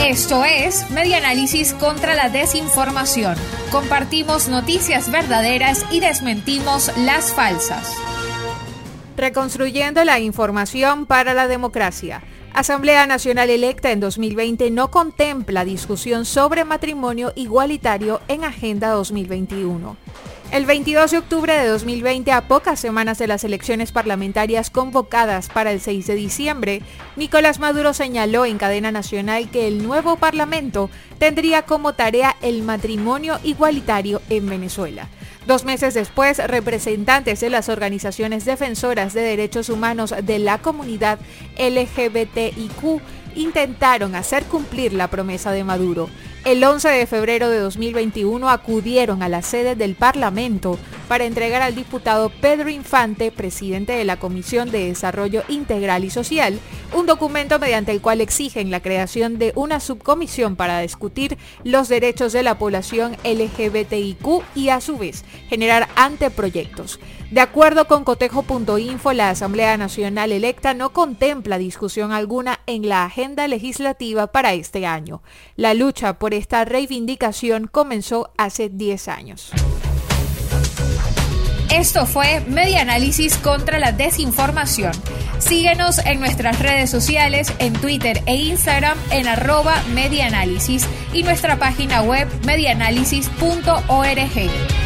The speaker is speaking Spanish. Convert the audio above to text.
Esto es Media Análisis contra la Desinformación. Compartimos noticias verdaderas y desmentimos las falsas. Reconstruyendo la información para la democracia. Asamblea Nacional electa en 2020 no contempla discusión sobre matrimonio igualitario en Agenda 2021. El 22 de octubre de 2020, a pocas semanas de las elecciones parlamentarias convocadas para el 6 de diciembre, Nicolás Maduro señaló en cadena nacional que el nuevo Parlamento tendría como tarea el matrimonio igualitario en Venezuela. Dos meses después, representantes de las organizaciones defensoras de derechos humanos de la comunidad LGBTIQ intentaron hacer cumplir la promesa de Maduro. El 11 de febrero de 2021 acudieron a la sede del Parlamento para entregar al diputado Pedro Infante, presidente de la Comisión de Desarrollo Integral y Social, un documento mediante el cual exigen la creación de una subcomisión para discutir los derechos de la población LGBTIQ y a su vez generar anteproyectos. De acuerdo con cotejo.info, la Asamblea Nacional electa no contempla discusión alguna en la agenda legislativa para este año. La lucha por esta reivindicación comenzó hace 10 años. Esto fue Media Análisis contra la Desinformación. Síguenos en nuestras redes sociales, en Twitter e Instagram en arroba medianálisis y nuestra página web medianálisis.org.